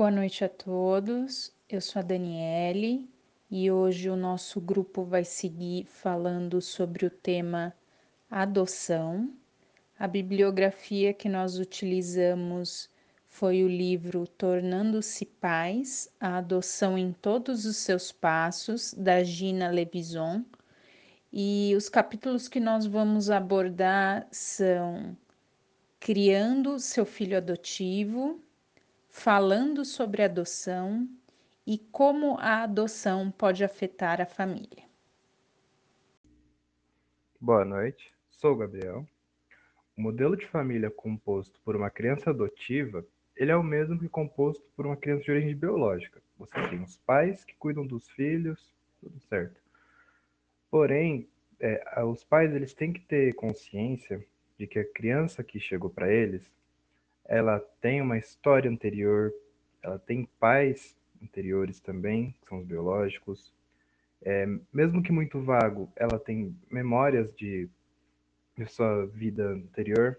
Boa noite a todos. Eu sou a Daniele e hoje o nosso grupo vai seguir falando sobre o tema adoção. A bibliografia que nós utilizamos foi o livro Tornando-se Pais: A Adoção em Todos os Seus Passos, da Gina Levison. E os capítulos que nós vamos abordar são Criando seu filho adotivo, falando sobre adoção e como a adoção pode afetar a família. Boa noite, sou Gabriel. O modelo de família composto por uma criança adotiva, ele é o mesmo que composto por uma criança de origem biológica. Você tem os pais que cuidam dos filhos, tudo certo. Porém, é, os pais eles têm que ter consciência de que a criança que chegou para eles ela tem uma história anterior, ela tem pais anteriores também, que são os biológicos. É, mesmo que muito vago, ela tem memórias de, de sua vida anterior.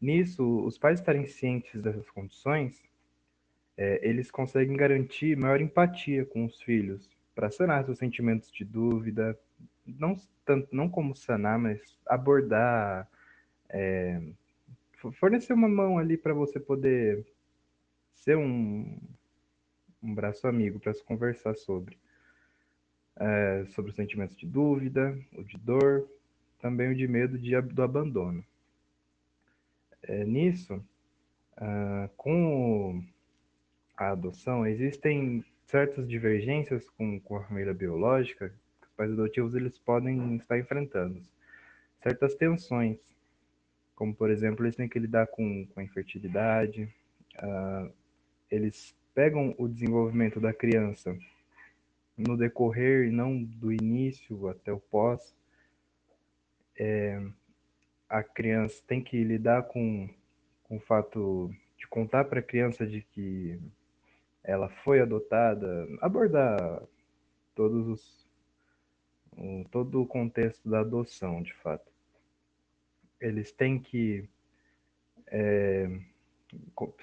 Nisso, os pais estarem cientes dessas condições, é, eles conseguem garantir maior empatia com os filhos, para sanar seus sentimentos de dúvida, não, tanto, não como sanar, mas abordar é, fornecer uma mão ali para você poder ser um, um braço amigo para se conversar sobre. É, sobre os sentimentos de dúvida, o de dor, também o de medo de, do abandono. É, nisso, uh, com a adoção, existem certas divergências com, com a família biológica que os pais adotivos eles podem estar enfrentando. Certas tensões como por exemplo, eles têm que lidar com, com a infertilidade, uh, eles pegam o desenvolvimento da criança no decorrer, não do início até o pós. É, a criança tem que lidar com, com o fato de contar para a criança de que ela foi adotada, abordar todos os, todo o contexto da adoção, de fato eles têm que é,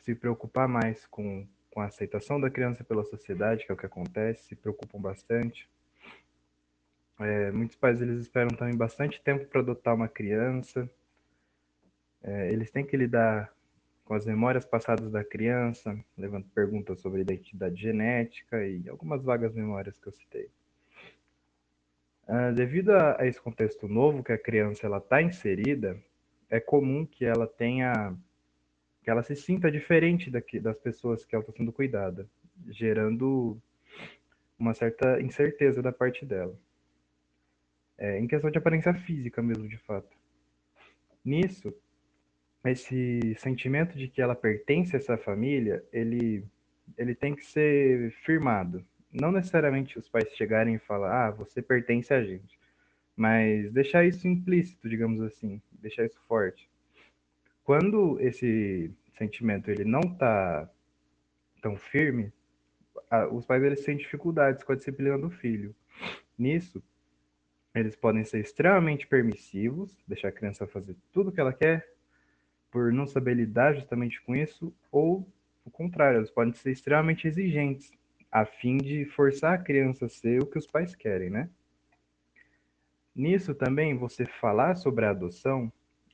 se preocupar mais com, com a aceitação da criança pela sociedade, que é o que acontece, se preocupam bastante. É, muitos pais eles esperam também bastante tempo para adotar uma criança. É, eles têm que lidar com as memórias passadas da criança, levando perguntas sobre identidade genética e algumas vagas memórias que eu citei. Uh, devido a, a, esse contexto novo que a criança ela está inserida, é comum que ela tenha, que ela se sinta diferente daqui, das pessoas que ela está sendo cuidada, gerando uma certa incerteza da parte dela. É, em questão de aparência física mesmo, de fato. Nisso, esse sentimento de que ela pertence a essa família, ele, ele tem que ser firmado. Não necessariamente os pais chegarem e falar, ah, você pertence a gente mas deixar isso implícito, digamos assim, deixar isso forte. Quando esse sentimento ele não está tão firme, os pais eles têm dificuldades com a disciplina do filho. Nisso, eles podem ser extremamente permissivos, deixar a criança fazer tudo o que ela quer, por não saber lidar justamente com isso, ou o contrário, eles podem ser extremamente exigentes, a fim de forçar a criança a ser o que os pais querem, né? Nisso também, você falar sobre a adoção,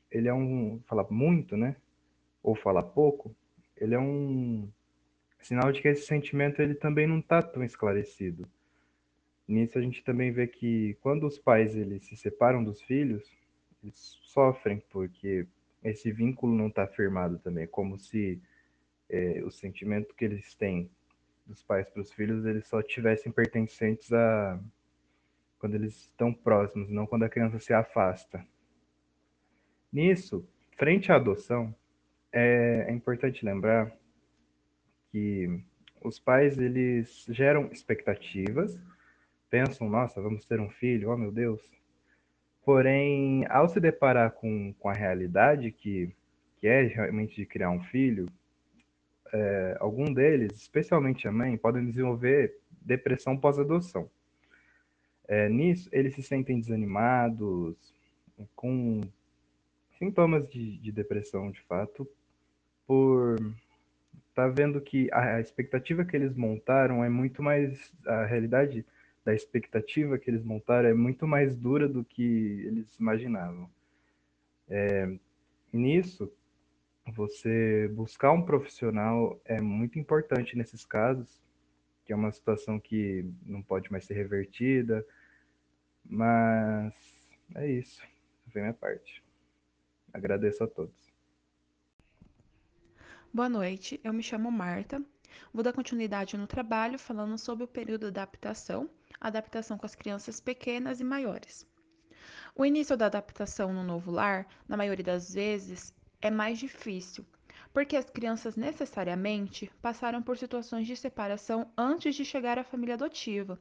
ele é um. falar muito, né? Ou falar pouco, ele é um sinal de que esse sentimento ele também não está tão esclarecido. Nisso a gente também vê que quando os pais eles se separam dos filhos, eles sofrem porque esse vínculo não está firmado também, é como se é, o sentimento que eles têm dos pais para os filhos eles só tivessem pertencentes a quando eles estão próximos, não quando a criança se afasta. Nisso, frente à adoção, é, é importante lembrar que os pais eles geram expectativas, pensam, nossa, vamos ter um filho, oh meu Deus. Porém, ao se deparar com, com a realidade que, que é realmente de criar um filho, é, algum deles, especialmente a mãe, podem desenvolver depressão pós-adoção. É, nisso, eles se sentem desanimados, com sintomas de, de depressão, de fato, por, tá vendo que a expectativa que eles montaram é muito mais. A realidade da expectativa que eles montaram é muito mais dura do que eles imaginavam. É, nisso, você buscar um profissional é muito importante nesses casos, que é uma situação que não pode mais ser revertida, mas é isso. Vem minha parte. Agradeço a todos. Boa noite, eu me chamo Marta. Vou dar continuidade no trabalho falando sobre o período de adaptação, adaptação com as crianças pequenas e maiores. O início da adaptação no novo lar, na maioria das vezes, é mais difícil, porque as crianças necessariamente passaram por situações de separação antes de chegar à família adotiva.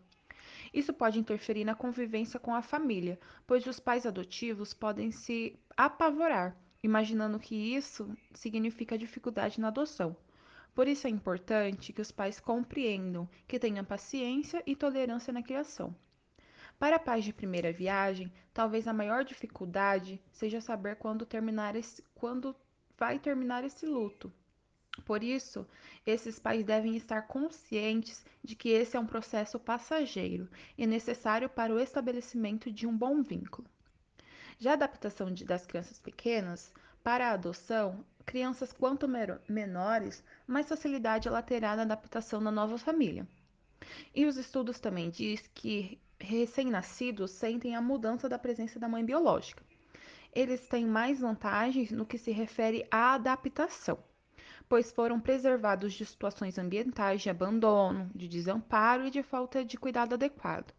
Isso pode interferir na convivência com a família, pois os pais adotivos podem se apavorar imaginando que isso significa dificuldade na adoção. Por isso é importante que os pais compreendam, que tenham paciência e tolerância na criação. Para pais de primeira viagem, talvez a maior dificuldade seja saber quando terminar esse, quando vai terminar esse luto. Por isso, esses pais devem estar conscientes de que esse é um processo passageiro e necessário para o estabelecimento de um bom vínculo. Já a adaptação de, das crianças pequenas para a adoção, crianças quanto menores, mais facilidade ela terá na adaptação na nova família. E os estudos também diz que recém-nascidos sentem a mudança da presença da mãe biológica. Eles têm mais vantagens no que se refere à adaptação, pois foram preservados de situações ambientais de abandono, de desamparo e de falta de cuidado adequado.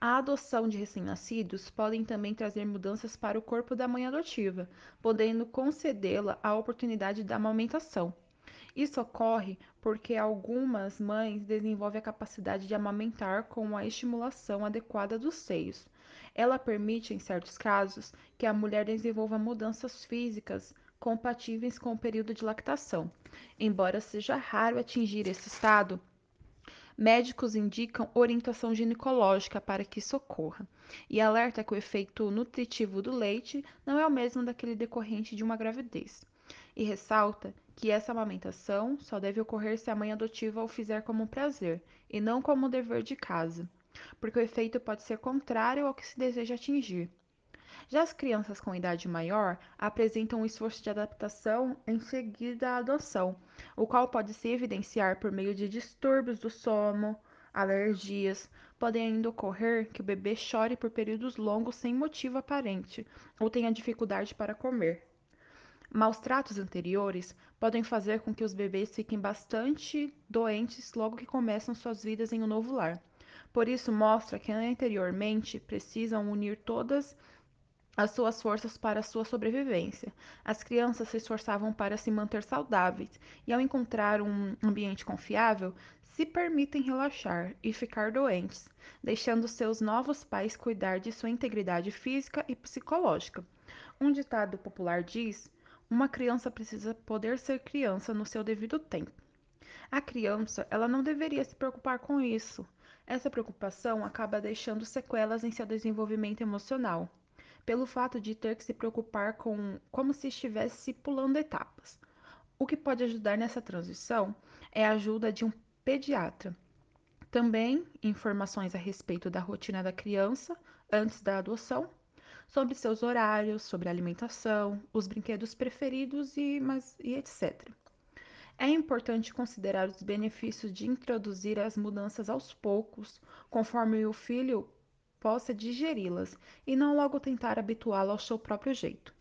A adoção de recém-nascidos podem também trazer mudanças para o corpo da mãe adotiva, podendo concedê-la a oportunidade da amamentação. Isso ocorre porque algumas mães desenvolvem a capacidade de amamentar com a estimulação adequada dos seios. Ela permite, em certos casos, que a mulher desenvolva mudanças físicas compatíveis com o período de lactação. Embora seja raro atingir esse estado, médicos indicam orientação ginecológica para que isso ocorra e alerta que o efeito nutritivo do leite não é o mesmo daquele decorrente de uma gravidez. E ressalta que essa amamentação só deve ocorrer se a mãe adotiva o fizer como um prazer e não como um dever de casa, porque o efeito pode ser contrário ao que se deseja atingir. Já as crianças com idade maior apresentam um esforço de adaptação em seguida à adoção, o qual pode se evidenciar por meio de distúrbios do sono, alergias. Podem ainda ocorrer que o bebê chore por períodos longos sem motivo aparente ou tenha dificuldade para comer. Maus tratos anteriores podem fazer com que os bebês fiquem bastante doentes logo que começam suas vidas em um novo lar. Por isso, mostra que anteriormente precisam unir todas as suas forças para sua sobrevivência. As crianças se esforçavam para se manter saudáveis e, ao encontrar um ambiente confiável, se permitem relaxar e ficar doentes, deixando seus novos pais cuidar de sua integridade física e psicológica. Um ditado popular diz: uma criança precisa poder ser criança no seu devido tempo. A criança, ela não deveria se preocupar com isso. Essa preocupação acaba deixando sequelas em seu desenvolvimento emocional pelo fato de ter que se preocupar com como se estivesse pulando etapas. O que pode ajudar nessa transição é a ajuda de um pediatra. Também informações a respeito da rotina da criança antes da adoção, sobre seus horários, sobre alimentação, os brinquedos preferidos e, mas, e etc. É importante considerar os benefícios de introduzir as mudanças aos poucos, conforme o filho possa digeri-las e não logo tentar habituá-lo ao seu próprio jeito.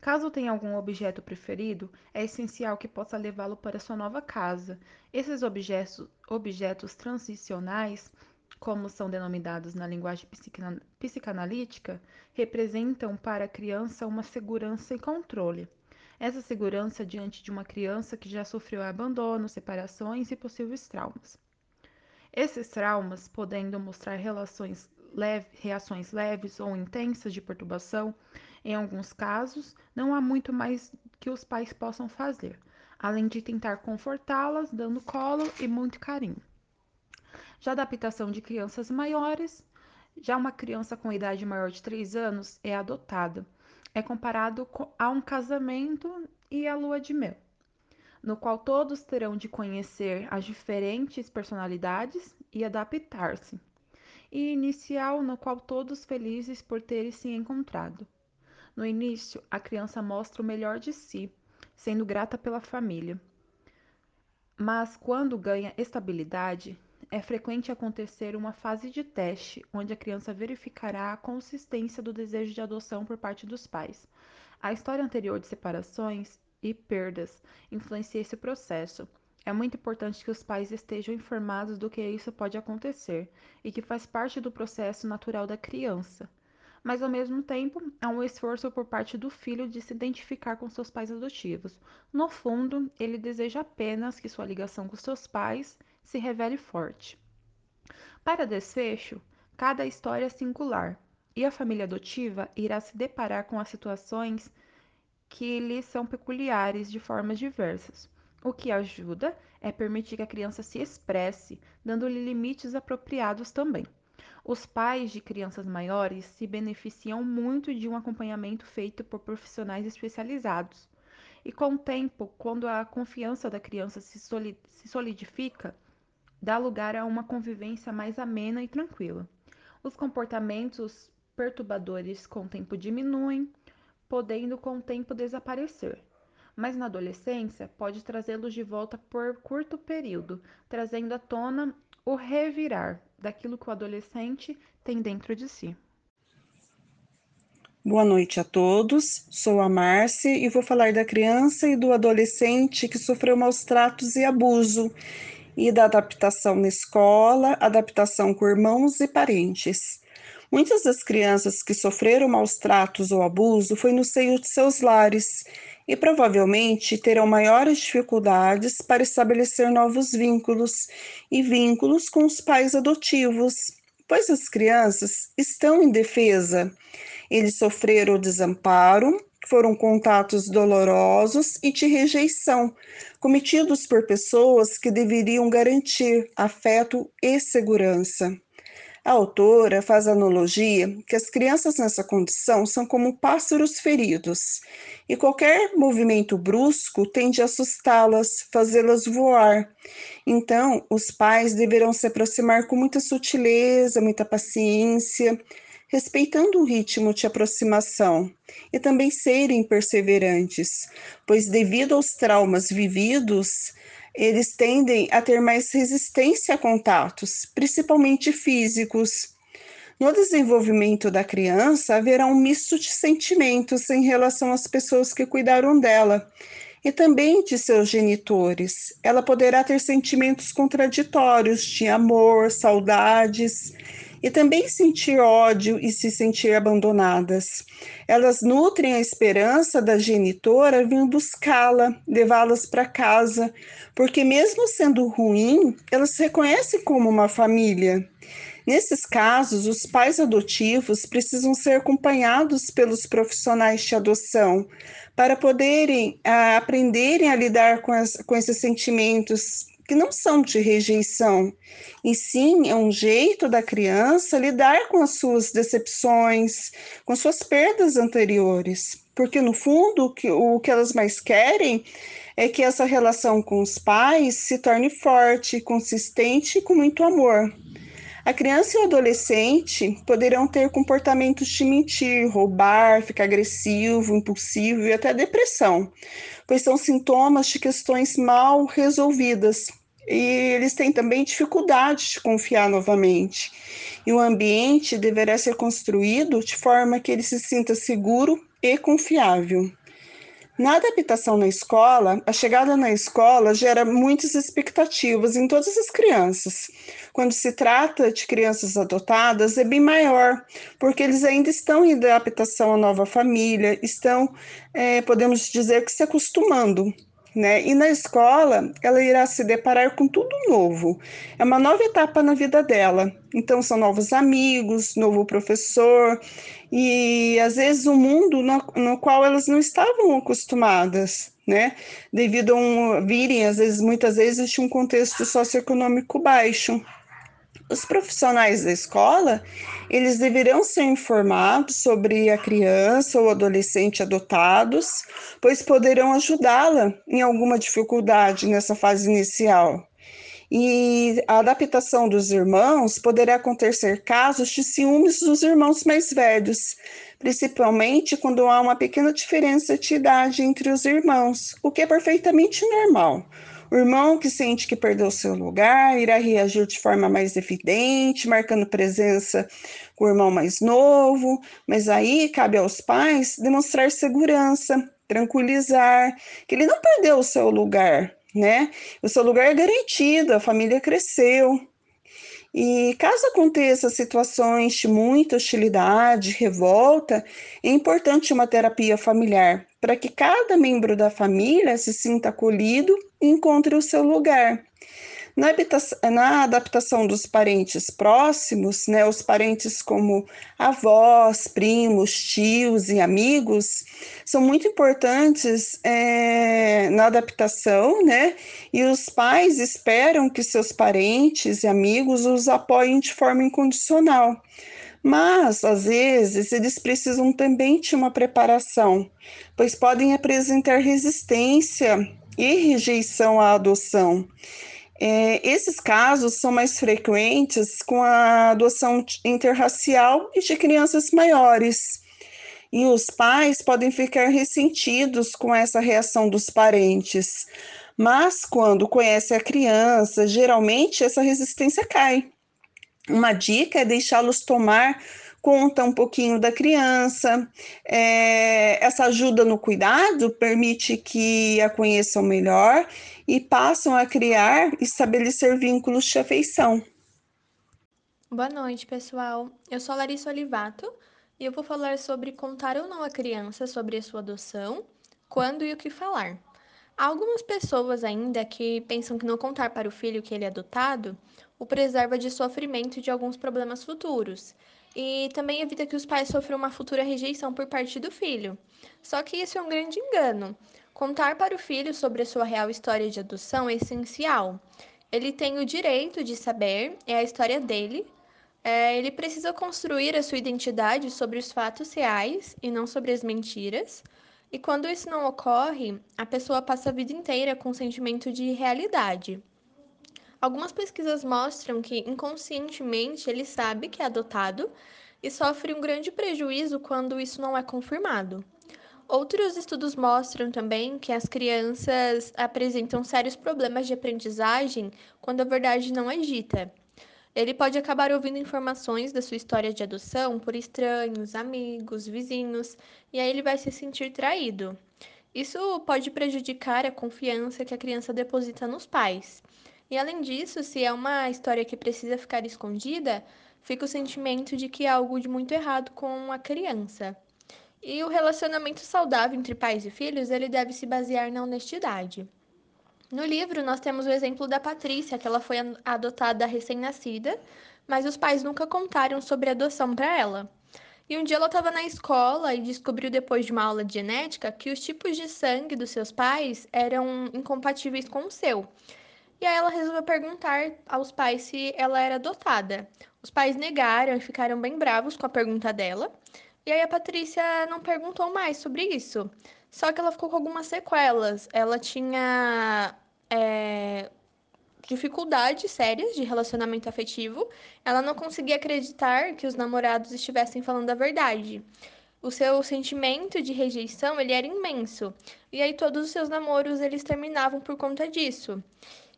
Caso tenha algum objeto preferido, é essencial que possa levá-lo para sua nova casa. Esses objetos, objetos transicionais, como são denominados na linguagem psicanalítica, representam para a criança uma segurança e controle. Essa segurança diante de uma criança que já sofreu abandono, separações e possíveis traumas. Esses traumas, podendo mostrar leve, reações leves ou intensas de perturbação, em alguns casos, não há muito mais que os pais possam fazer, além de tentar confortá-las, dando colo e muito carinho. Já adaptação de crianças maiores, já uma criança com idade maior de 3 anos é adotada. É comparado a um casamento e a lua de mel. no qual todos terão de conhecer as diferentes personalidades e adaptar-se, e inicial, no qual todos felizes por terem se encontrado. No início, a criança mostra o melhor de si, sendo grata pela família. Mas quando ganha estabilidade, é frequente acontecer uma fase de teste, onde a criança verificará a consistência do desejo de adoção por parte dos pais. A história anterior de separações e perdas influencia esse processo. É muito importante que os pais estejam informados do que isso pode acontecer e que faz parte do processo natural da criança. Mas ao mesmo tempo, há um esforço por parte do filho de se identificar com seus pais adotivos. No fundo, ele deseja apenas que sua ligação com seus pais se revele forte. Para desfecho, cada história é singular e a família adotiva irá se deparar com as situações que lhe são peculiares de formas diversas. O que ajuda é permitir que a criança se expresse, dando-lhe limites apropriados também. Os pais de crianças maiores se beneficiam muito de um acompanhamento feito por profissionais especializados. E com o tempo, quando a confiança da criança se solidifica, dá lugar a uma convivência mais amena e tranquila. Os comportamentos perturbadores com o tempo diminuem, podendo com o tempo desaparecer. Mas na adolescência pode trazê-los de volta por curto período, trazendo à tona o revirar daquilo que o adolescente tem dentro de si. Boa noite a todos. Sou a Márcia e vou falar da criança e do adolescente que sofreu maus tratos e abuso e da adaptação na escola, adaptação com irmãos e parentes. Muitas das crianças que sofreram maus tratos ou abuso foi no seio de seus lares e provavelmente terão maiores dificuldades para estabelecer novos vínculos e vínculos com os pais adotivos, pois as crianças estão em defesa. Eles sofreram desamparo, foram contatos dolorosos e de rejeição, cometidos por pessoas que deveriam garantir afeto e segurança. A autora faz analogia que as crianças nessa condição são como pássaros feridos, e qualquer movimento brusco tende a assustá-las, fazê-las voar. Então, os pais deverão se aproximar com muita sutileza, muita paciência, respeitando o ritmo de aproximação e também serem perseverantes, pois devido aos traumas vividos, eles tendem a ter mais resistência a contatos, principalmente físicos. No desenvolvimento da criança, haverá um misto de sentimentos em relação às pessoas que cuidaram dela e também de seus genitores. Ela poderá ter sentimentos contraditórios de amor, saudades e também sentir ódio e se sentir abandonadas. Elas nutrem a esperança da genitora vir buscá-la, levá-las para casa, porque mesmo sendo ruim, elas se reconhecem como uma família. Nesses casos, os pais adotivos precisam ser acompanhados pelos profissionais de adoção para poderem ah, aprenderem a lidar com, as, com esses sentimentos que não são de rejeição, e sim é um jeito da criança lidar com as suas decepções, com suas perdas anteriores, porque no fundo o que, o que elas mais querem é que essa relação com os pais se torne forte, consistente e com muito amor. A criança e o adolescente poderão ter comportamentos de mentir, roubar, ficar agressivo, impulsivo e até depressão, pois são sintomas de questões mal resolvidas. E eles têm também dificuldade de confiar novamente. E o ambiente deverá ser construído de forma que ele se sinta seguro e confiável. Na adaptação na escola, a chegada na escola gera muitas expectativas em todas as crianças. Quando se trata de crianças adotadas, é bem maior, porque eles ainda estão em adaptação à nova família, estão, é, podemos dizer que se acostumando né? E na escola, ela irá se deparar com tudo novo. É uma nova etapa na vida dela. Então, são novos amigos, novo professor, e às vezes um mundo no, no qual elas não estavam acostumadas, né? Devido a um, virem, às vezes, muitas vezes, de um contexto socioeconômico baixo. Os profissionais da escola, eles deverão ser informados sobre a criança ou adolescente adotados, pois poderão ajudá-la em alguma dificuldade nessa fase inicial. E a adaptação dos irmãos poderá acontecer casos de ciúmes dos irmãos mais velhos, principalmente quando há uma pequena diferença de idade entre os irmãos, o que é perfeitamente normal. O irmão que sente que perdeu seu lugar irá reagir de forma mais evidente, marcando presença com o irmão mais novo, mas aí cabe aos pais demonstrar segurança, tranquilizar, que ele não perdeu o seu lugar, né? O seu lugar é garantido, a família cresceu. E caso aconteça situações de muita hostilidade, revolta, é importante uma terapia familiar para que cada membro da família se sinta acolhido e encontre o seu lugar. Na, na, adaptação dos parentes próximos, né, os parentes como avós, primos, tios e amigos, são muito importantes é, na adaptação, né? E os pais esperam que seus parentes e amigos os apoiem de forma incondicional. Mas, às vezes, eles precisam também de uma preparação, pois podem apresentar resistência e rejeição à adoção. É, esses casos são mais frequentes com a adoção interracial e de crianças maiores. E os pais podem ficar ressentidos com essa reação dos parentes. Mas quando conhece a criança, geralmente essa resistência cai. Uma dica é deixá-los tomar conta um pouquinho da criança. É, essa ajuda no cuidado permite que a conheçam melhor e passam a criar e estabelecer vínculos de afeição. Boa noite, pessoal. Eu sou Larissa Olivato e eu vou falar sobre contar ou não a criança sobre a sua adoção, quando e o que falar. Há algumas pessoas ainda que pensam que não contar para o filho que ele é adotado o preserva de sofrimento e de alguns problemas futuros, e também evita que os pais sofram uma futura rejeição por parte do filho. Só que isso é um grande engano. Contar para o filho sobre a sua real história de adoção é essencial. Ele tem o direito de saber, é a história dele. É, ele precisa construir a sua identidade sobre os fatos reais e não sobre as mentiras. E quando isso não ocorre, a pessoa passa a vida inteira com um sentimento de realidade. Algumas pesquisas mostram que inconscientemente ele sabe que é adotado e sofre um grande prejuízo quando isso não é confirmado. Outros estudos mostram também que as crianças apresentam sérios problemas de aprendizagem quando a verdade não é dita. Ele pode acabar ouvindo informações da sua história de adoção por estranhos, amigos, vizinhos, e aí ele vai se sentir traído. Isso pode prejudicar a confiança que a criança deposita nos pais. E além disso, se é uma história que precisa ficar escondida, fica o sentimento de que há algo de muito errado com a criança. E o relacionamento saudável entre pais e filhos, ele deve se basear na honestidade. No livro, nós temos o exemplo da Patrícia, que ela foi adotada recém-nascida, mas os pais nunca contaram sobre adoção para ela. E um dia ela estava na escola e descobriu depois de uma aula de genética que os tipos de sangue dos seus pais eram incompatíveis com o seu. E aí ela resolveu perguntar aos pais se ela era adotada. Os pais negaram e ficaram bem bravos com a pergunta dela. E aí a Patrícia não perguntou mais sobre isso. Só que ela ficou com algumas sequelas. Ela tinha é, dificuldades sérias de relacionamento afetivo. Ela não conseguia acreditar que os namorados estivessem falando a verdade. O seu sentimento de rejeição ele era imenso. E aí todos os seus namoros eles terminavam por conta disso.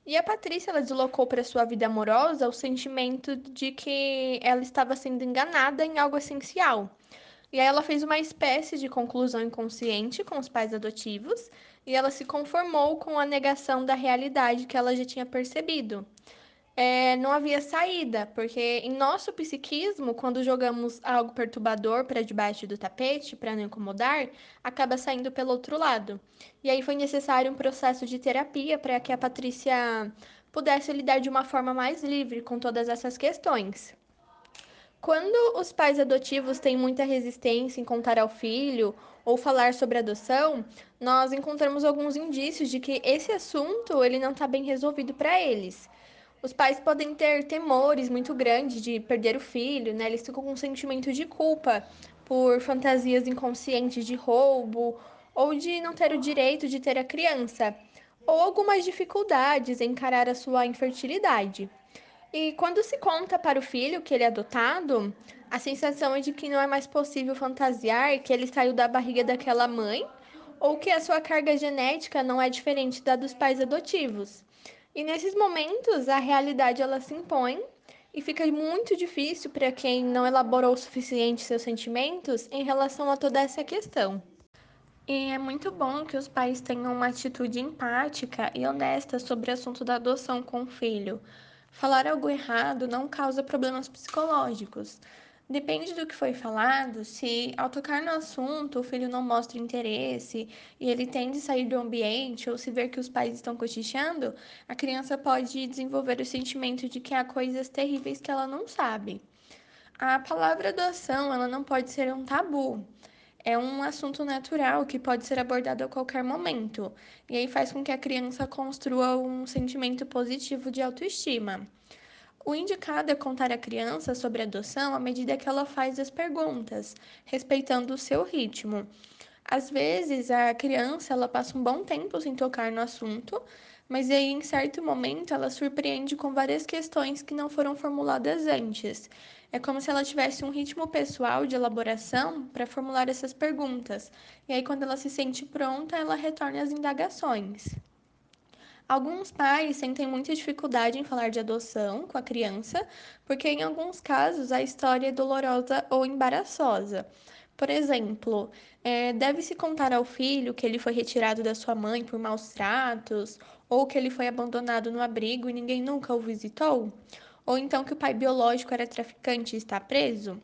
E a Patrícia ela deslocou para sua vida amorosa o sentimento de que ela estava sendo enganada em algo essencial. E aí ela fez uma espécie de conclusão inconsciente com os pais adotivos e ela se conformou com a negação da realidade que ela já tinha percebido é, não havia saída, porque em nosso psiquismo, quando jogamos algo perturbador para debaixo do tapete, para não incomodar, acaba saindo pelo outro lado. E aí foi necessário um processo de terapia para que a Patrícia pudesse lidar de uma forma mais livre com todas essas questões. Quando os pais adotivos têm muita resistência em contar ao filho ou falar sobre adoção, nós encontramos alguns indícios de que esse assunto ele não está bem resolvido para eles. Os pais podem ter temores muito grandes de perder o filho, né? Eles ficam com um sentimento de culpa por fantasias inconscientes de roubo ou de não ter o direito de ter a criança, ou algumas dificuldades em encarar a sua infertilidade. E quando se conta para o filho que ele é adotado, a sensação é de que não é mais possível fantasiar que ele saiu da barriga daquela mãe ou que a sua carga genética não é diferente da dos pais adotivos. E nesses momentos, a realidade ela se impõe e fica muito difícil para quem não elaborou o suficiente seus sentimentos em relação a toda essa questão. E é muito bom que os pais tenham uma atitude empática e honesta sobre o assunto da adoção com o filho. Falar algo errado não causa problemas psicológicos. Depende do que foi falado, se ao tocar no assunto o filho não mostra interesse e ele tende a sair do ambiente ou se ver que os pais estão cochichando, a criança pode desenvolver o sentimento de que há coisas terríveis que ela não sabe. A palavra adoção, ela não pode ser um tabu. É um assunto natural que pode ser abordado a qualquer momento, e aí faz com que a criança construa um sentimento positivo de autoestima. O indicado é contar à criança sobre adoção à medida que ela faz as perguntas, respeitando o seu ritmo. Às vezes, a criança ela passa um bom tempo sem tocar no assunto, mas aí em certo momento ela surpreende com várias questões que não foram formuladas antes. É como se ela tivesse um ritmo pessoal de elaboração para formular essas perguntas. E aí quando ela se sente pronta, ela retorna às indagações. Alguns pais sentem muita dificuldade em falar de adoção com a criança, porque em alguns casos a história é dolorosa ou embaraçosa. Por exemplo, é, deve-se contar ao filho que ele foi retirado da sua mãe por maus tratos, ou que ele foi abandonado no abrigo e ninguém nunca o visitou, ou então que o pai biológico era traficante e está preso.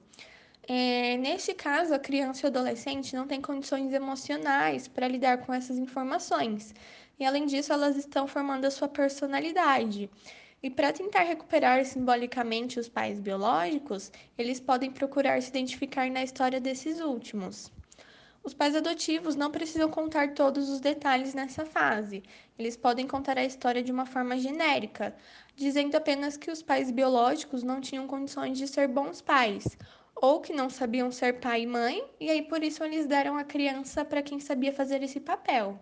É, neste caso, a criança e o adolescente não têm condições emocionais para lidar com essas informações e além disso, elas estão formando a sua personalidade. E para tentar recuperar simbolicamente os pais biológicos, eles podem procurar se identificar na história desses últimos. Os pais adotivos não precisam contar todos os detalhes nessa fase. Eles podem contar a história de uma forma genérica, dizendo apenas que os pais biológicos não tinham condições de ser bons pais, ou que não sabiam ser pai e mãe, e aí por isso eles deram a criança para quem sabia fazer esse papel.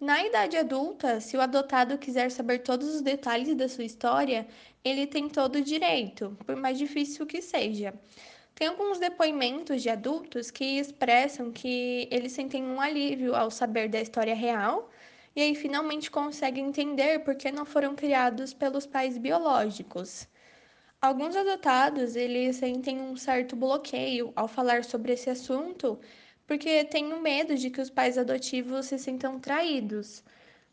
Na idade adulta, se o adotado quiser saber todos os detalhes da sua história, ele tem todo o direito, por mais difícil que seja. Tem alguns depoimentos de adultos que expressam que eles sentem um alívio ao saber da história real e aí finalmente conseguem entender por que não foram criados pelos pais biológicos. Alguns adotados, eles sentem um certo bloqueio ao falar sobre esse assunto porque tenho medo de que os pais adotivos se sintam traídos.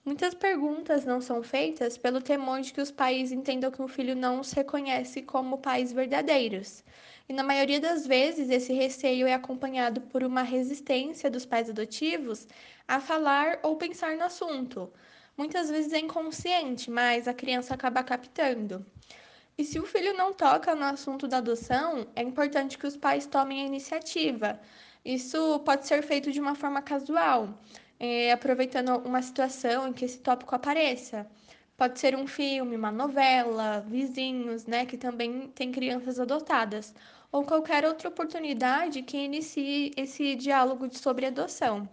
Muitas perguntas não são feitas pelo temor de que os pais entendam que o filho não os reconhece como pais verdadeiros. E na maioria das vezes, esse receio é acompanhado por uma resistência dos pais adotivos a falar ou pensar no assunto. Muitas vezes é inconsciente, mas a criança acaba captando. E se o filho não toca no assunto da adoção, é importante que os pais tomem a iniciativa, isso pode ser feito de uma forma casual, é, aproveitando uma situação em que esse tópico apareça. Pode ser um filme, uma novela, vizinhos, né, que também tem crianças adotadas, ou qualquer outra oportunidade que inicie esse diálogo sobre adoção.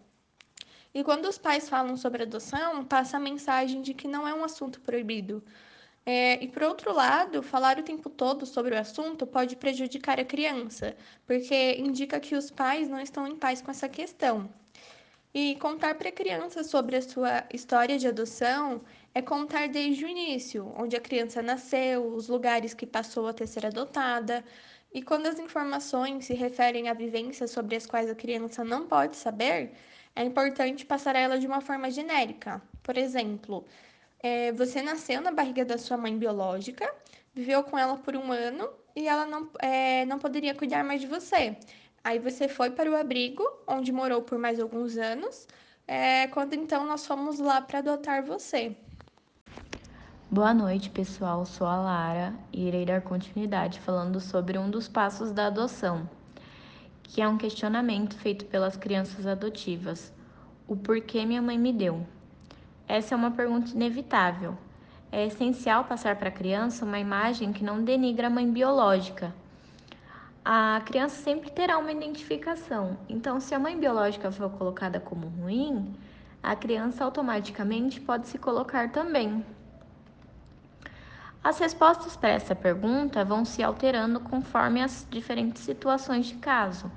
E quando os pais falam sobre adoção, passa a mensagem de que não é um assunto proibido, é, e por outro lado, falar o tempo todo sobre o assunto pode prejudicar a criança, porque indica que os pais não estão em paz com essa questão. E contar para a criança sobre a sua história de adoção é contar desde o início, onde a criança nasceu, os lugares que passou a ter ser adotada. E quando as informações se referem a vivências sobre as quais a criança não pode saber, é importante passar ela de uma forma genérica. Por exemplo, é, você nasceu na barriga da sua mãe biológica, viveu com ela por um ano e ela não, é, não poderia cuidar mais de você. Aí você foi para o abrigo, onde morou por mais alguns anos, é, quando então nós fomos lá para adotar você. Boa noite, pessoal. Sou a Lara e irei dar continuidade falando sobre um dos passos da adoção, que é um questionamento feito pelas crianças adotivas: o porquê minha mãe me deu. Essa é uma pergunta inevitável. é essencial passar para a criança uma imagem que não denigra a mãe biológica. A criança sempre terá uma identificação, então, se a mãe biológica for colocada como ruim, a criança automaticamente pode se colocar também. As respostas para essa pergunta vão se alterando conforme as diferentes situações de caso.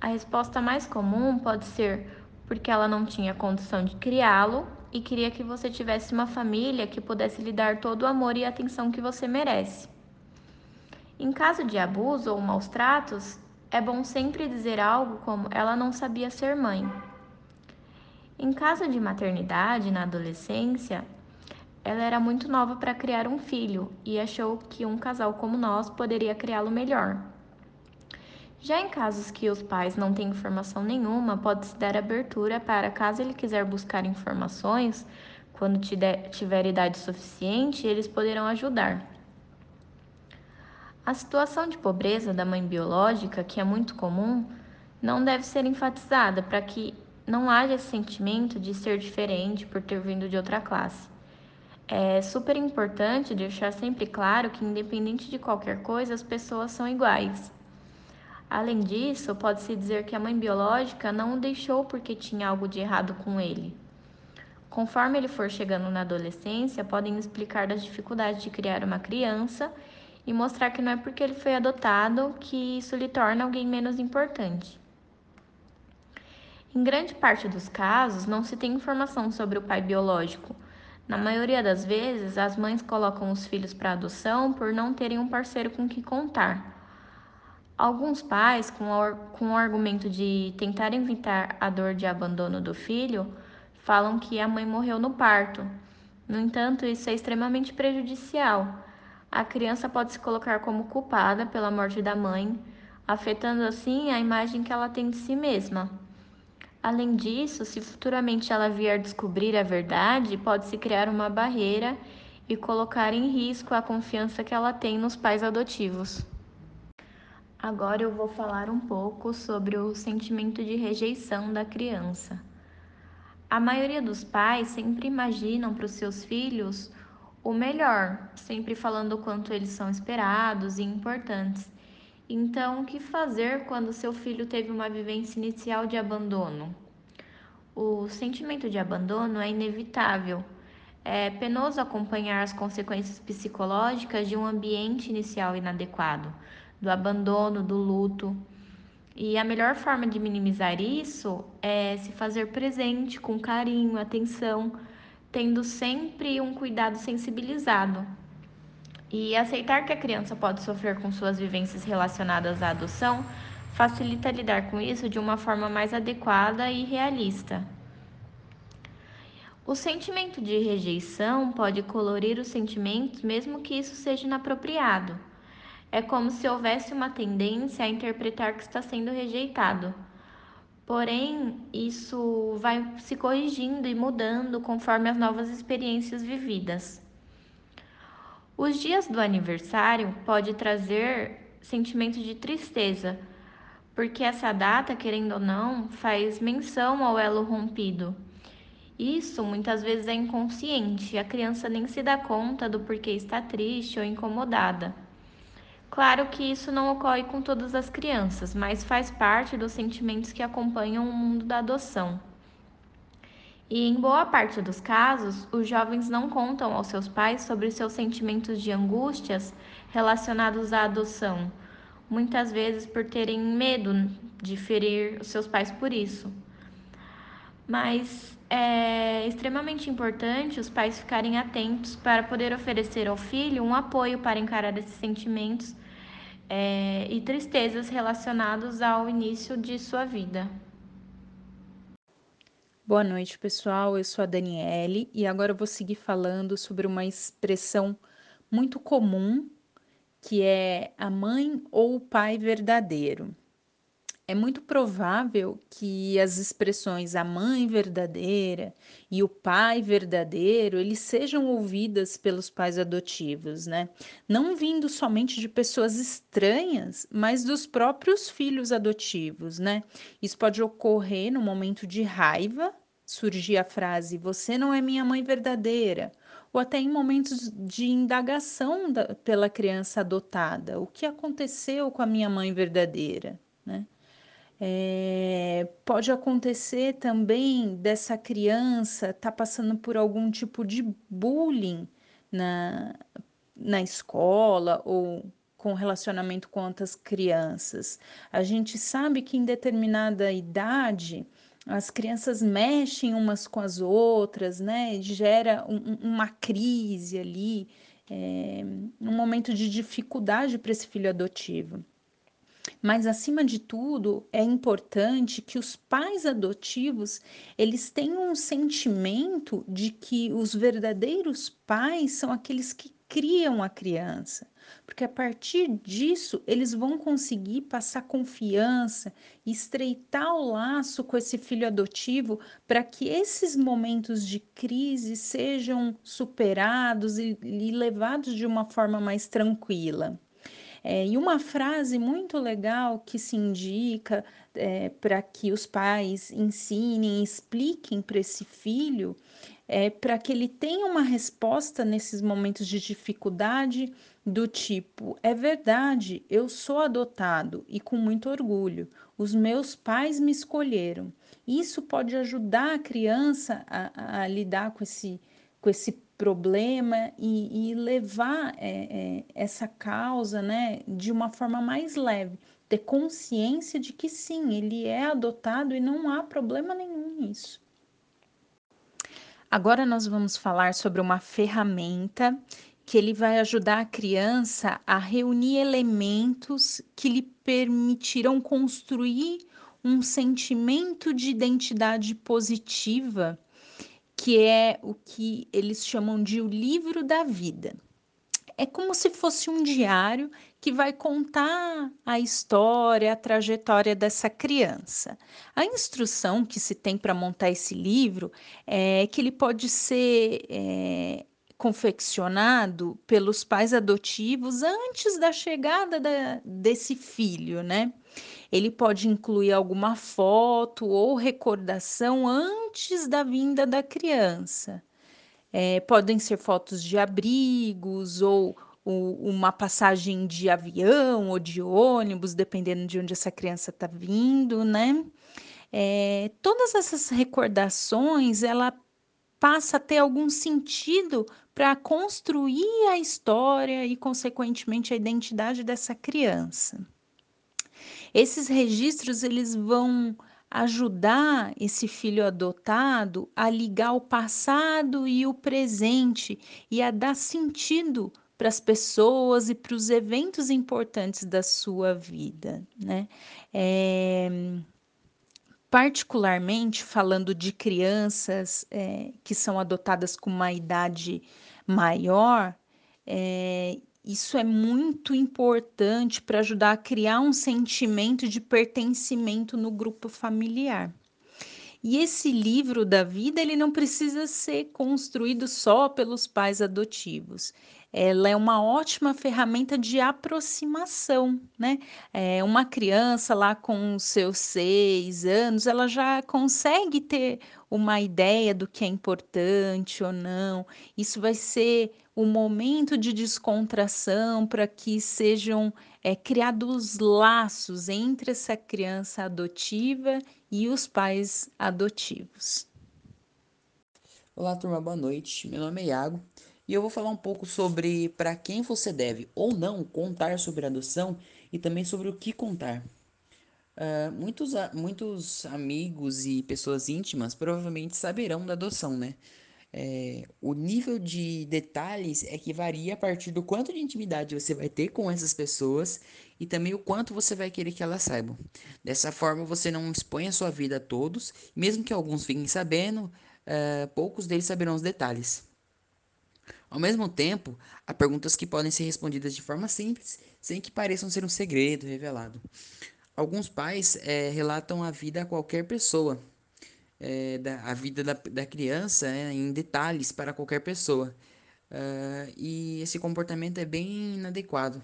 A resposta mais comum pode ser porque ela não tinha condição de criá-lo e queria que você tivesse uma família que pudesse lhe dar todo o amor e atenção que você merece. Em caso de abuso ou maus tratos, é bom sempre dizer algo como ela não sabia ser mãe. Em caso de maternidade na adolescência, ela era muito nova para criar um filho e achou que um casal como nós poderia criá-lo melhor. Já em casos que os pais não têm informação nenhuma, pode-se dar abertura para, caso ele quiser buscar informações, quando tiver idade suficiente, eles poderão ajudar. A situação de pobreza da mãe biológica, que é muito comum, não deve ser enfatizada para que não haja esse sentimento de ser diferente por ter vindo de outra classe. É super importante deixar sempre claro que, independente de qualquer coisa, as pessoas são iguais. Além disso, pode-se dizer que a mãe biológica não o deixou porque tinha algo de errado com ele. Conforme ele for chegando na adolescência, podem explicar das dificuldades de criar uma criança e mostrar que não é porque ele foi adotado que isso lhe torna alguém menos importante. Em grande parte dos casos, não se tem informação sobre o pai biológico na maioria das vezes, as mães colocam os filhos para adoção por não terem um parceiro com que contar. Alguns pais, com com o argumento de tentar evitar a dor de abandono do filho, falam que a mãe morreu no parto. No entanto, isso é extremamente prejudicial. A criança pode se colocar como culpada pela morte da mãe, afetando assim a imagem que ela tem de si mesma. Além disso, se futuramente ela vier descobrir a verdade, pode-se criar uma barreira e colocar em risco a confiança que ela tem nos pais adotivos. Agora eu vou falar um pouco sobre o sentimento de rejeição da criança. A maioria dos pais sempre imaginam para os seus filhos o melhor, sempre falando o quanto eles são esperados e importantes. Então, o que fazer quando seu filho teve uma vivência inicial de abandono? O sentimento de abandono é inevitável. É penoso acompanhar as consequências psicológicas de um ambiente inicial inadequado, do abandono, do luto. E a melhor forma de minimizar isso é se fazer presente com carinho, atenção, tendo sempre um cuidado sensibilizado. E aceitar que a criança pode sofrer com suas vivências relacionadas à adoção facilita lidar com isso de uma forma mais adequada e realista. O sentimento de rejeição pode colorir os sentimentos, mesmo que isso seja inapropriado. É como se houvesse uma tendência a interpretar que está sendo rejeitado. Porém, isso vai se corrigindo e mudando conforme as novas experiências vividas. Os dias do aniversário pode trazer sentimento de tristeza, porque essa data, querendo ou não, faz menção ao elo rompido. Isso muitas vezes é inconsciente, a criança nem se dá conta do porquê está triste ou incomodada. Claro que isso não ocorre com todas as crianças, mas faz parte dos sentimentos que acompanham o mundo da adoção. E em boa parte dos casos, os jovens não contam aos seus pais sobre seus sentimentos de angústias relacionados à adoção, muitas vezes por terem medo de ferir os seus pais por isso. Mas é extremamente importante os pais ficarem atentos para poder oferecer ao filho um apoio para encarar esses sentimentos é, e tristezas relacionados ao início de sua vida. Boa noite, pessoal. Eu sou a Daniele e agora eu vou seguir falando sobre uma expressão muito comum que é a mãe ou o pai verdadeiro. É muito provável que as expressões a mãe verdadeira e o pai verdadeiro, eles sejam ouvidas pelos pais adotivos, né? Não vindo somente de pessoas estranhas, mas dos próprios filhos adotivos, né? Isso pode ocorrer no momento de raiva, surgir a frase: "Você não é minha mãe verdadeira", ou até em momentos de indagação da, pela criança adotada. O que aconteceu com a minha mãe verdadeira, né? É, pode acontecer também dessa criança estar tá passando por algum tipo de bullying na, na escola ou com relacionamento com outras crianças. A gente sabe que em determinada idade as crianças mexem umas com as outras, né? Gera um, uma crise ali, é, um momento de dificuldade para esse filho adotivo. Mas acima de tudo, é importante que os pais adotivos, eles tenham um sentimento de que os verdadeiros pais são aqueles que criam a criança, porque a partir disso eles vão conseguir passar confiança, estreitar o laço com esse filho adotivo para que esses momentos de crise sejam superados e, e levados de uma forma mais tranquila. É, e uma frase muito legal que se indica é, para que os pais ensinem, expliquem para esse filho, é, para que ele tenha uma resposta nesses momentos de dificuldade, do tipo: é verdade, eu sou adotado e com muito orgulho, os meus pais me escolheram. Isso pode ajudar a criança a, a lidar com esse, com esse problema e, e levar é, é, essa causa né, de uma forma mais leve, ter consciência de que sim, ele é adotado e não há problema nenhum nisso. Agora nós vamos falar sobre uma ferramenta que ele vai ajudar a criança a reunir elementos que lhe permitirão construir um sentimento de identidade positiva que é o que eles chamam de o livro da vida. É como se fosse um diário que vai contar a história, a trajetória dessa criança. A instrução que se tem para montar esse livro é que ele pode ser é, confeccionado pelos pais adotivos antes da chegada da, desse filho, né? Ele pode incluir alguma foto ou recordação antes da vinda da criança. É, podem ser fotos de abrigos ou, uma passagem de avião ou de ônibus, dependendo de onde essa criança está vindo, né? É, todas essas recordações, ela passa a ter algum sentido para construir a história e, consequentemente, a identidade dessa criança. Esses registros eles vão ajudar esse filho adotado a ligar o passado e o presente e a dar sentido para as pessoas e para os eventos importantes da sua vida, né? É, particularmente falando de crianças é, que são adotadas com uma idade maior, é, isso é muito importante para ajudar a criar um sentimento de pertencimento no grupo familiar. E esse livro da vida, ele não precisa ser construído só pelos pais adotivos. Ela é uma ótima ferramenta de aproximação, né? É, uma criança lá com seus seis anos, ela já consegue ter uma ideia do que é importante ou não. Isso vai ser um momento de descontração para que sejam é, criados laços entre essa criança adotiva e os pais adotivos. Olá, turma, boa noite. Meu nome é Iago e eu vou falar um pouco sobre para quem você deve ou não contar sobre adoção e também sobre o que contar. Uh, muitos, muitos amigos e pessoas íntimas provavelmente saberão da adoção, né? É, o nível de detalhes é que varia a partir do quanto de intimidade você vai ter com essas pessoas e também o quanto você vai querer que elas saibam. Dessa forma, você não expõe a sua vida a todos, mesmo que alguns fiquem sabendo, uh, poucos deles saberão os detalhes. Ao mesmo tempo, há perguntas que podem ser respondidas de forma simples, sem que pareçam ser um segredo revelado. Alguns pais é, relatam a vida a qualquer pessoa, é, da, a vida da, da criança é, em detalhes para qualquer pessoa. Uh, e esse comportamento é bem inadequado.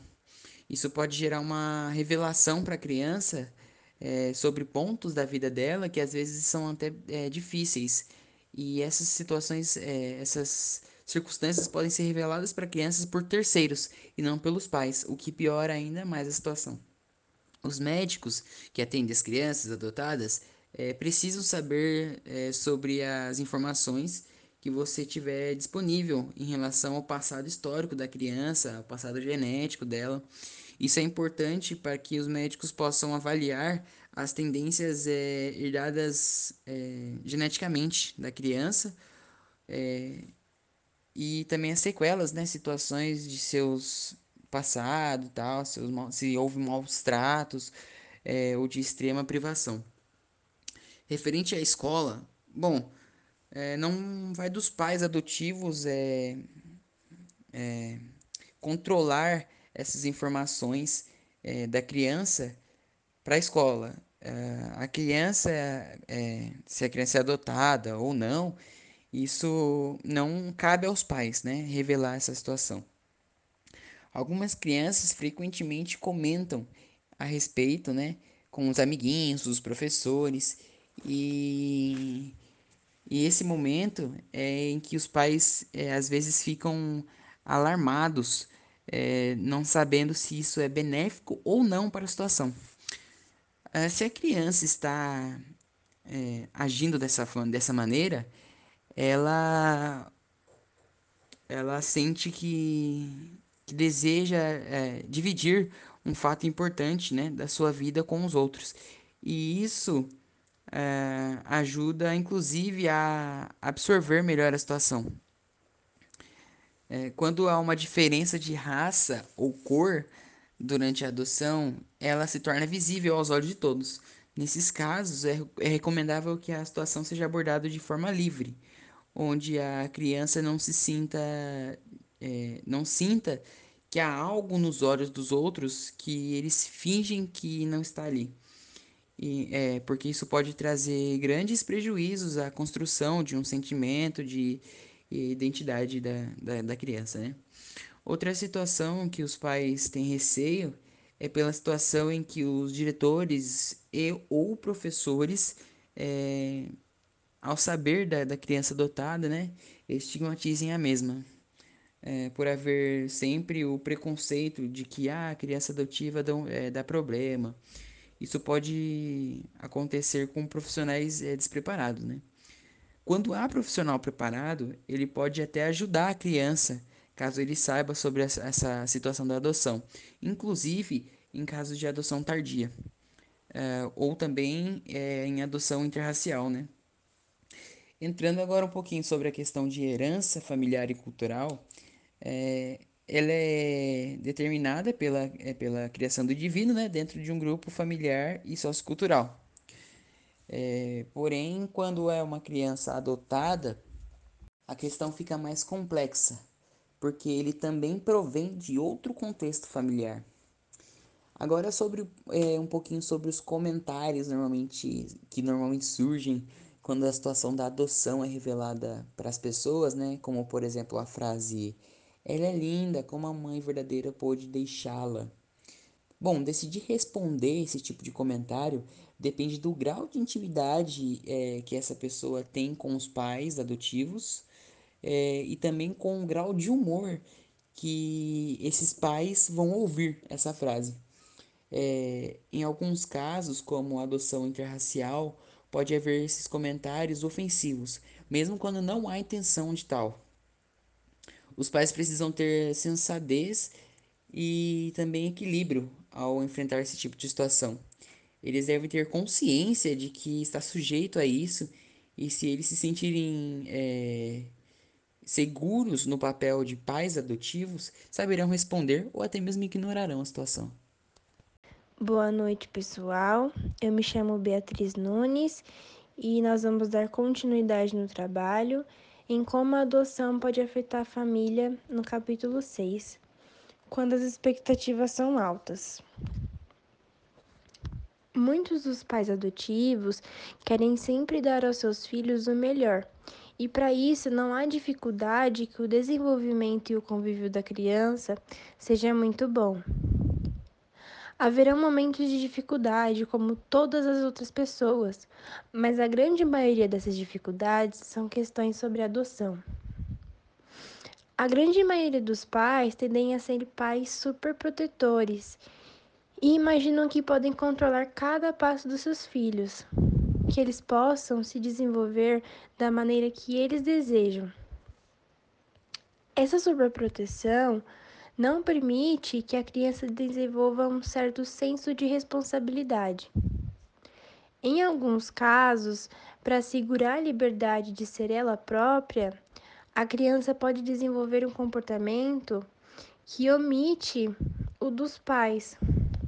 Isso pode gerar uma revelação para a criança é, sobre pontos da vida dela que às vezes são até é, difíceis. E essas situações, é, essas circunstâncias podem ser reveladas para crianças por terceiros e não pelos pais, o que piora ainda mais a situação. Os médicos que atendem as crianças adotadas é, precisam saber é, sobre as informações que você tiver disponível em relação ao passado histórico da criança, ao passado genético dela. Isso é importante para que os médicos possam avaliar as tendências é, herdadas é, geneticamente da criança é, e também as sequelas, né, situações de seus passado, tal, seus se houve maus tratos é, ou de extrema privação. Referente à escola, bom, é, não vai dos pais adotivos é, é controlar essas informações é, da criança para a escola. A criança, se a criança é adotada ou não, isso não cabe aos pais, né, revelar essa situação. Algumas crianças frequentemente comentam a respeito, né, com os amiguinhos, os professores, e, e esse momento é em que os pais é, às vezes ficam alarmados, é, não sabendo se isso é benéfico ou não para a situação. É, se a criança está é, agindo dessa, dessa maneira, ela, ela sente que que deseja é, dividir um fato importante né, da sua vida com os outros. E isso é, ajuda, inclusive, a absorver melhor a situação. É, quando há uma diferença de raça ou cor durante a adoção, ela se torna visível aos olhos de todos. Nesses casos, é, é recomendável que a situação seja abordada de forma livre, onde a criança não se sinta é, não sinta que há algo nos olhos dos outros que eles fingem que não está ali. E, é, porque isso pode trazer grandes prejuízos à construção de um sentimento de identidade da, da, da criança. Né? Outra situação que os pais têm receio é pela situação em que os diretores e ou professores, é, ao saber da, da criança adotada, né, estigmatizem a mesma é, por haver sempre o preconceito de que ah, a criança adotiva dá, é, dá problema. Isso pode acontecer com profissionais é, despreparados, né? Quando há profissional preparado, ele pode até ajudar a criança, caso ele saiba sobre essa, situação da adoção, inclusive em casos de adoção tardia, é, ou também é, em adoção interracial, né? Entrando agora um pouquinho sobre a questão de herança familiar e cultural, é, ela é determinada pela, é, pela criação do divino né, dentro de um grupo familiar e sociocultural. É, porém, quando é uma criança adotada, a questão fica mais complexa, porque ele também provém de outro contexto familiar. Agora sobre é, um pouquinho sobre os comentários normalmente que normalmente surgem quando a situação da adoção é revelada para as pessoas, né? Como por exemplo a frase ela é linda, como a mãe verdadeira pôde deixá-la. Bom, decidir responder esse tipo de comentário depende do grau de intimidade é, que essa pessoa tem com os pais adotivos é, e também com o grau de humor que esses pais vão ouvir essa frase. É, em alguns casos, como adoção interracial, pode haver esses comentários ofensivos, mesmo quando não há intenção de tal. Os pais precisam ter sensatez e também equilíbrio ao enfrentar esse tipo de situação. Eles devem ter consciência de que está sujeito a isso e se eles se sentirem é, seguros no papel de pais adotivos, saberão responder ou até mesmo ignorarão a situação. Boa noite, pessoal. Eu me chamo Beatriz Nunes e nós vamos dar continuidade no trabalho em como a adoção pode afetar a família no capítulo 6, quando as expectativas são altas. Muitos dos pais adotivos querem sempre dar aos seus filhos o melhor, e para isso não há dificuldade que o desenvolvimento e o convívio da criança seja muito bom. Haverão momentos de dificuldade, como todas as outras pessoas, mas a grande maioria dessas dificuldades são questões sobre adoção. A grande maioria dos pais tendem a ser pais superprotetores e imaginam que podem controlar cada passo dos seus filhos, que eles possam se desenvolver da maneira que eles desejam. Essa superproteção não permite que a criança desenvolva um certo senso de responsabilidade. Em alguns casos, para assegurar a liberdade de ser ela própria, a criança pode desenvolver um comportamento que omite o dos pais,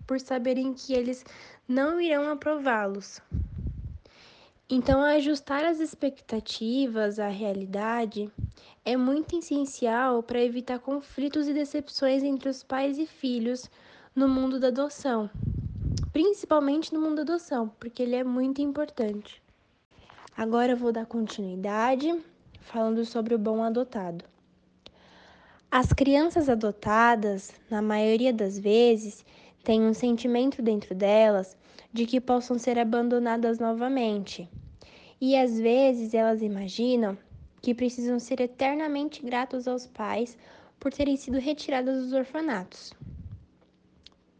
por saberem que eles não irão aprová-los. Então, ajustar as expectativas à realidade é muito essencial para evitar conflitos e decepções entre os pais e filhos no mundo da adoção, principalmente no mundo da adoção, porque ele é muito importante. Agora eu vou dar continuidade falando sobre o bom adotado. As crianças adotadas, na maioria das vezes, têm um sentimento dentro delas de que possam ser abandonadas novamente. E às vezes elas imaginam que precisam ser eternamente gratos aos pais por terem sido retiradas dos orfanatos.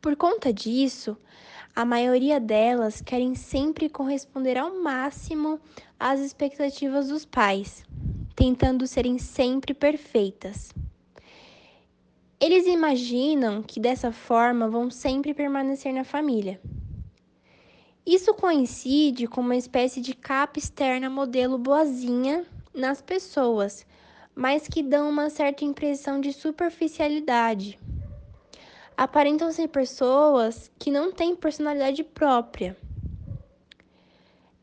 Por conta disso, a maioria delas querem sempre corresponder ao máximo às expectativas dos pais, tentando serem sempre perfeitas. Eles imaginam que dessa forma vão sempre permanecer na família. Isso coincide com uma espécie de capa externa modelo boazinha nas pessoas, mas que dão uma certa impressão de superficialidade. Aparentam ser pessoas que não têm personalidade própria.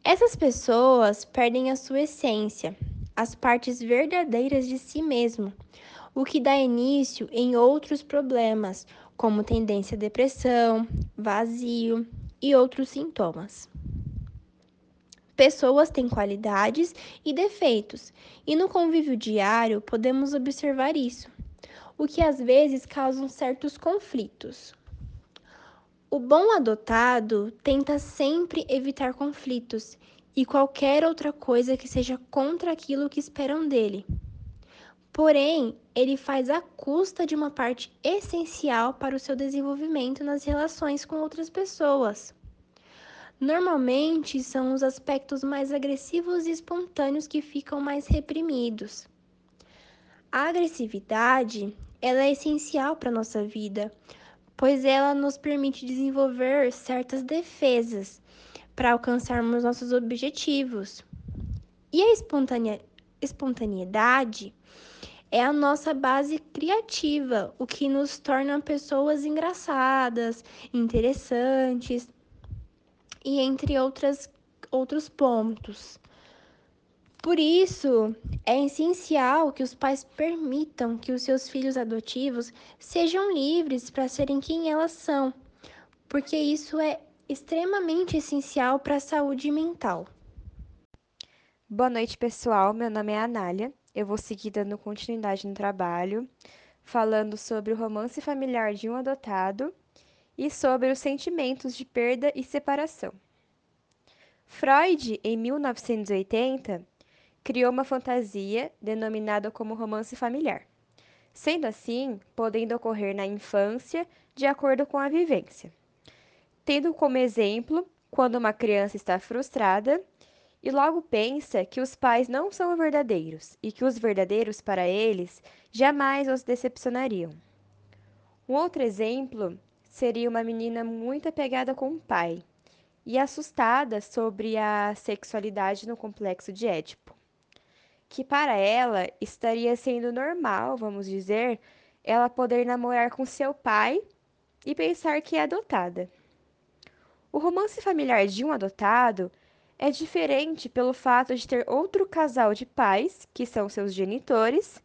Essas pessoas perdem a sua essência as partes verdadeiras de si mesmo, o que dá início em outros problemas, como tendência à depressão, vazio e outros sintomas. Pessoas têm qualidades e defeitos, e no convívio diário podemos observar isso, o que às vezes causa certos conflitos. O bom adotado tenta sempre evitar conflitos e qualquer outra coisa que seja contra aquilo que esperam dele. Porém, ele faz à custa de uma parte essencial para o seu desenvolvimento nas relações com outras pessoas. Normalmente são os aspectos mais agressivos e espontâneos que ficam mais reprimidos. A agressividade ela é essencial para a nossa vida, pois ela nos permite desenvolver certas defesas para alcançarmos nossos objetivos. E a espontânea, espontaneidade é a nossa base criativa, o que nos torna pessoas engraçadas, interessantes e entre outras, outros pontos. Por isso, é essencial que os pais permitam que os seus filhos adotivos sejam livres para serem quem elas são, porque isso é extremamente essencial para a saúde mental. Boa noite, pessoal. Meu nome é Anália. Eu vou seguir dando continuidade no trabalho, falando sobre o romance familiar de um adotado e sobre os sentimentos de perda e separação. Freud, em 1980, criou uma fantasia denominada como romance familiar. Sendo assim, podendo ocorrer na infância de acordo com a vivência tendo como exemplo quando uma criança está frustrada e logo pensa que os pais não são verdadeiros e que os verdadeiros para eles jamais os decepcionariam. Um outro exemplo seria uma menina muito apegada com o pai e assustada sobre a sexualidade no complexo de Édipo, que para ela estaria sendo normal, vamos dizer, ela poder namorar com seu pai e pensar que é adotada. O romance familiar de um adotado é diferente pelo fato de ter outro casal de pais, que são seus genitores,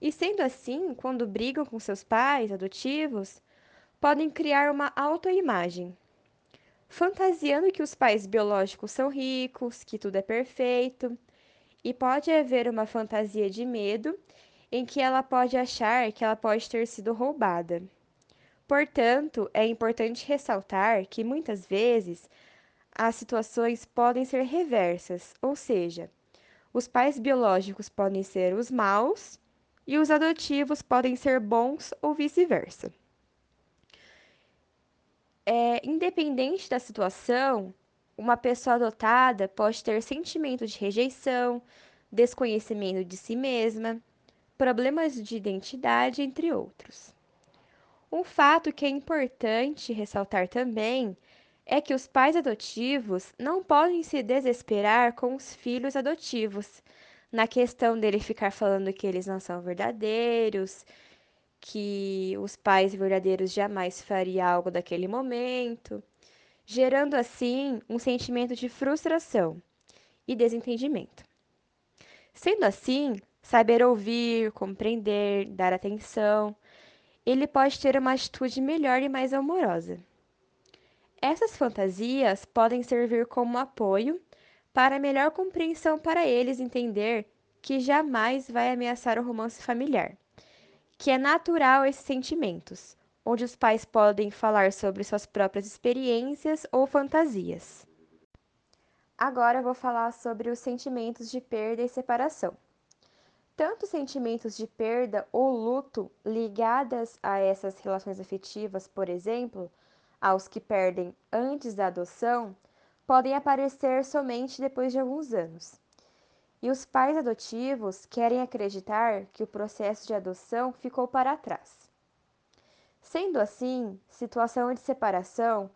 e sendo assim, quando brigam com seus pais adotivos, podem criar uma autoimagem, fantasiando que os pais biológicos são ricos, que tudo é perfeito, e pode haver uma fantasia de medo em que ela pode achar que ela pode ter sido roubada. Portanto, é importante ressaltar que muitas vezes as situações podem ser reversas, ou seja, os pais biológicos podem ser os maus e os adotivos podem ser bons ou vice-versa. É, independente da situação, uma pessoa adotada pode ter sentimento de rejeição, desconhecimento de si mesma, problemas de identidade, entre outros. Um fato que é importante ressaltar também é que os pais adotivos não podem se desesperar com os filhos adotivos, na questão dele ficar falando que eles não são verdadeiros, que os pais verdadeiros jamais fariam algo daquele momento, gerando assim um sentimento de frustração e desentendimento. Sendo assim, saber ouvir, compreender, dar atenção, ele pode ter uma atitude melhor e mais amorosa. Essas fantasias podem servir como apoio para melhor compreensão para eles entender que jamais vai ameaçar o romance familiar, que é natural esses sentimentos, onde os pais podem falar sobre suas próprias experiências ou fantasias. Agora vou falar sobre os sentimentos de perda e separação. Tanto sentimentos de perda ou luto ligadas a essas relações afetivas, por exemplo, aos que perdem antes da adoção, podem aparecer somente depois de alguns anos. E os pais adotivos querem acreditar que o processo de adoção ficou para trás. Sendo assim, situação de separação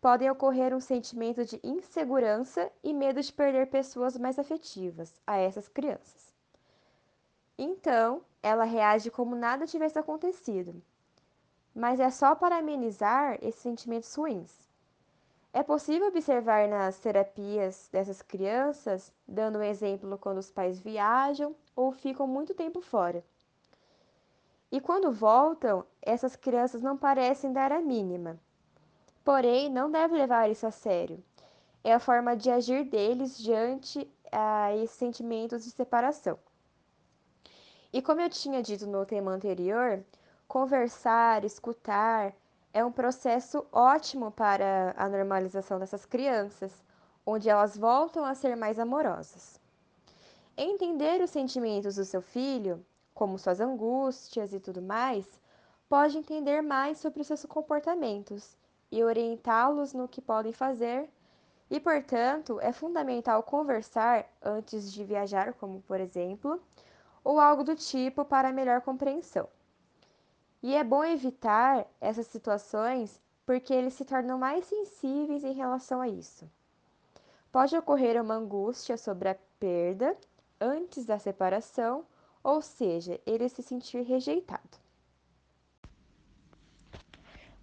podem ocorrer um sentimento de insegurança e medo de perder pessoas mais afetivas a essas crianças. Então, ela reage como nada tivesse acontecido. Mas é só para amenizar esses sentimentos ruins. É possível observar nas terapias dessas crianças, dando um exemplo quando os pais viajam ou ficam muito tempo fora. E quando voltam, essas crianças não parecem dar a mínima. Porém, não deve levar isso a sério. É a forma de agir deles diante a esses sentimentos de separação. E como eu tinha dito no tema anterior, conversar, escutar, é um processo ótimo para a normalização dessas crianças, onde elas voltam a ser mais amorosas. Entender os sentimentos do seu filho, como suas angústias e tudo mais, pode entender mais sobre os seus comportamentos e orientá-los no que podem fazer. E, portanto, é fundamental conversar antes de viajar, como por exemplo, ou algo do tipo para melhor compreensão. E é bom evitar essas situações porque eles se tornam mais sensíveis em relação a isso. Pode ocorrer uma angústia sobre a perda antes da separação, ou seja, ele se sentir rejeitado.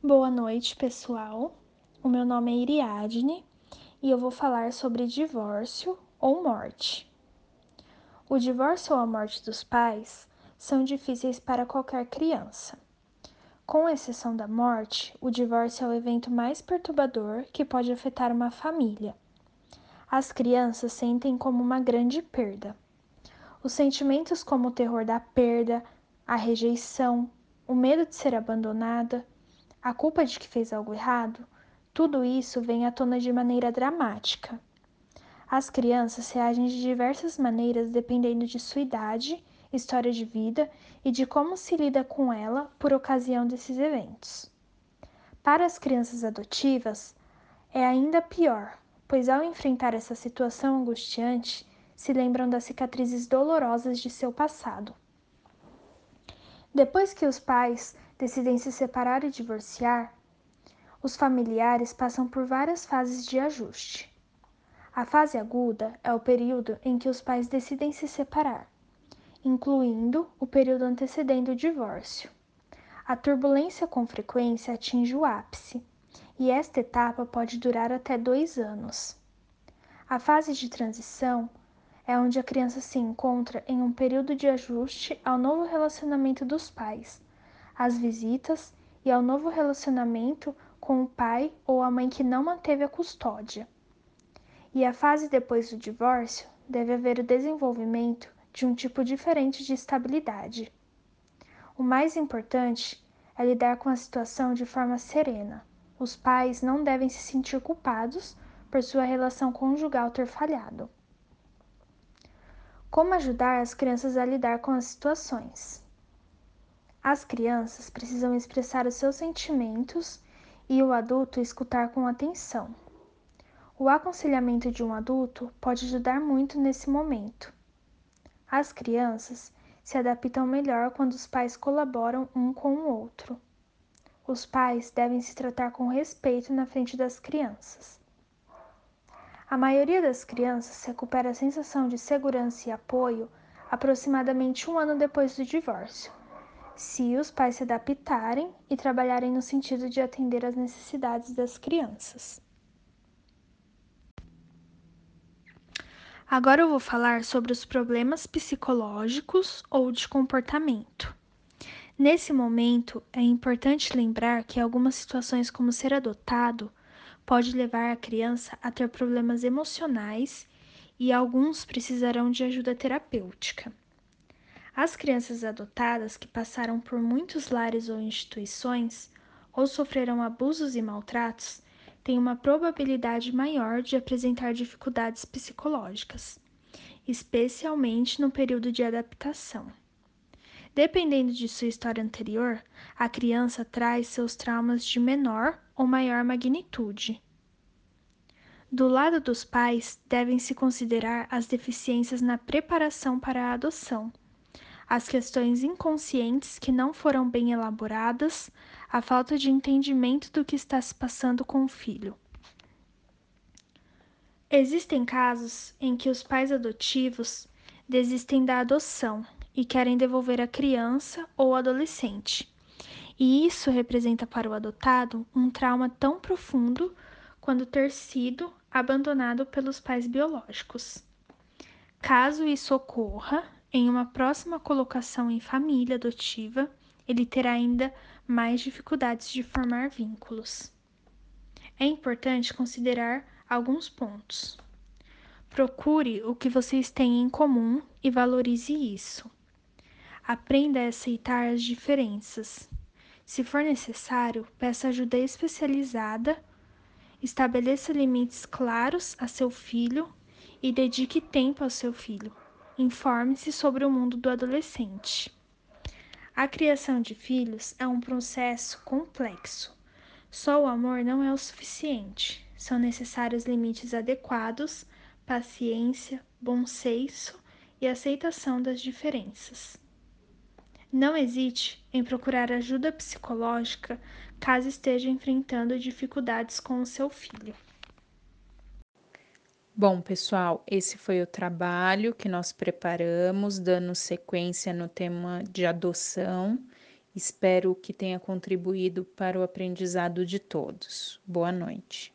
Boa noite, pessoal. O meu nome é Iriadne e eu vou falar sobre divórcio ou morte. O divórcio ou a morte dos pais são difíceis para qualquer criança. Com exceção da morte, o divórcio é o evento mais perturbador que pode afetar uma família. As crianças sentem como uma grande perda. Os sentimentos como o terror da perda, a rejeição, o medo de ser abandonada, a culpa de que fez algo errado, tudo isso vem à tona de maneira dramática. As crianças reagem de diversas maneiras dependendo de sua idade história de vida e de como se lida com ela por ocasião desses eventos. Para as crianças adotivas, é ainda pior, pois ao enfrentar essa situação angustiante, se lembram das cicatrizes dolorosas de seu passado. Depois que os pais decidem se separar e divorciar, os familiares passam por várias fases de ajuste. A fase aguda é o período em que os pais decidem se separar incluindo o período antecedendo o divórcio. A turbulência com frequência atinge o ápice, e esta etapa pode durar até dois anos. A fase de transição é onde a criança se encontra em um período de ajuste ao novo relacionamento dos pais, às visitas e ao novo relacionamento com o pai ou a mãe que não manteve a custódia. E a fase depois do divórcio deve haver o desenvolvimento de um tipo diferente de estabilidade. O mais importante é lidar com a situação de forma serena. Os pais não devem se sentir culpados por sua relação conjugal ter falhado. Como ajudar as crianças a lidar com as situações? As crianças precisam expressar os seus sentimentos e o adulto escutar com atenção. O aconselhamento de um adulto pode ajudar muito nesse momento. As crianças se adaptam melhor quando os pais colaboram um com o outro. Os pais devem se tratar com respeito na frente das crianças. A maioria das crianças recupera a sensação de segurança e apoio aproximadamente um ano depois do divórcio, se os pais se adaptarem e trabalharem no sentido de atender às necessidades das crianças. Agora eu vou falar sobre os problemas psicológicos ou de comportamento. Nesse momento, é importante lembrar que algumas situações, como ser adotado, pode levar a criança a ter problemas emocionais e alguns precisarão de ajuda terapêutica. As crianças adotadas que passaram por muitos lares ou instituições ou sofreram abusos e maltratos tem uma probabilidade maior de apresentar dificuldades psicológicas, especialmente no período de adaptação. Dependendo de sua história anterior, a criança traz seus traumas de menor ou maior magnitude. Do lado dos pais, devem-se considerar as deficiências na preparação para a adoção, as questões inconscientes que não foram bem elaboradas, a falta de entendimento do que está se passando com o filho. Existem casos em que os pais adotivos desistem da adoção e querem devolver a criança ou adolescente. E isso representa para o adotado um trauma tão profundo quanto ter sido abandonado pelos pais biológicos. Caso isso ocorra, em uma próxima colocação em família adotiva, ele terá ainda mais dificuldades de formar vínculos. É importante considerar alguns pontos. Procure o que vocês têm em comum e valorize isso. Aprenda a aceitar as diferenças. Se for necessário, peça ajuda especializada, estabeleça limites claros a seu filho e dedique tempo ao seu filho. Informe-se sobre o mundo do adolescente. A criação de filhos é um processo complexo. Só o amor não é o suficiente. São necessários limites adequados, paciência, bom senso e aceitação das diferenças. Não hesite em procurar ajuda psicológica caso esteja enfrentando dificuldades com o seu filho. Bom, pessoal, esse foi o trabalho que nós preparamos, dando sequência no tema de adoção. Espero que tenha contribuído para o aprendizado de todos. Boa noite.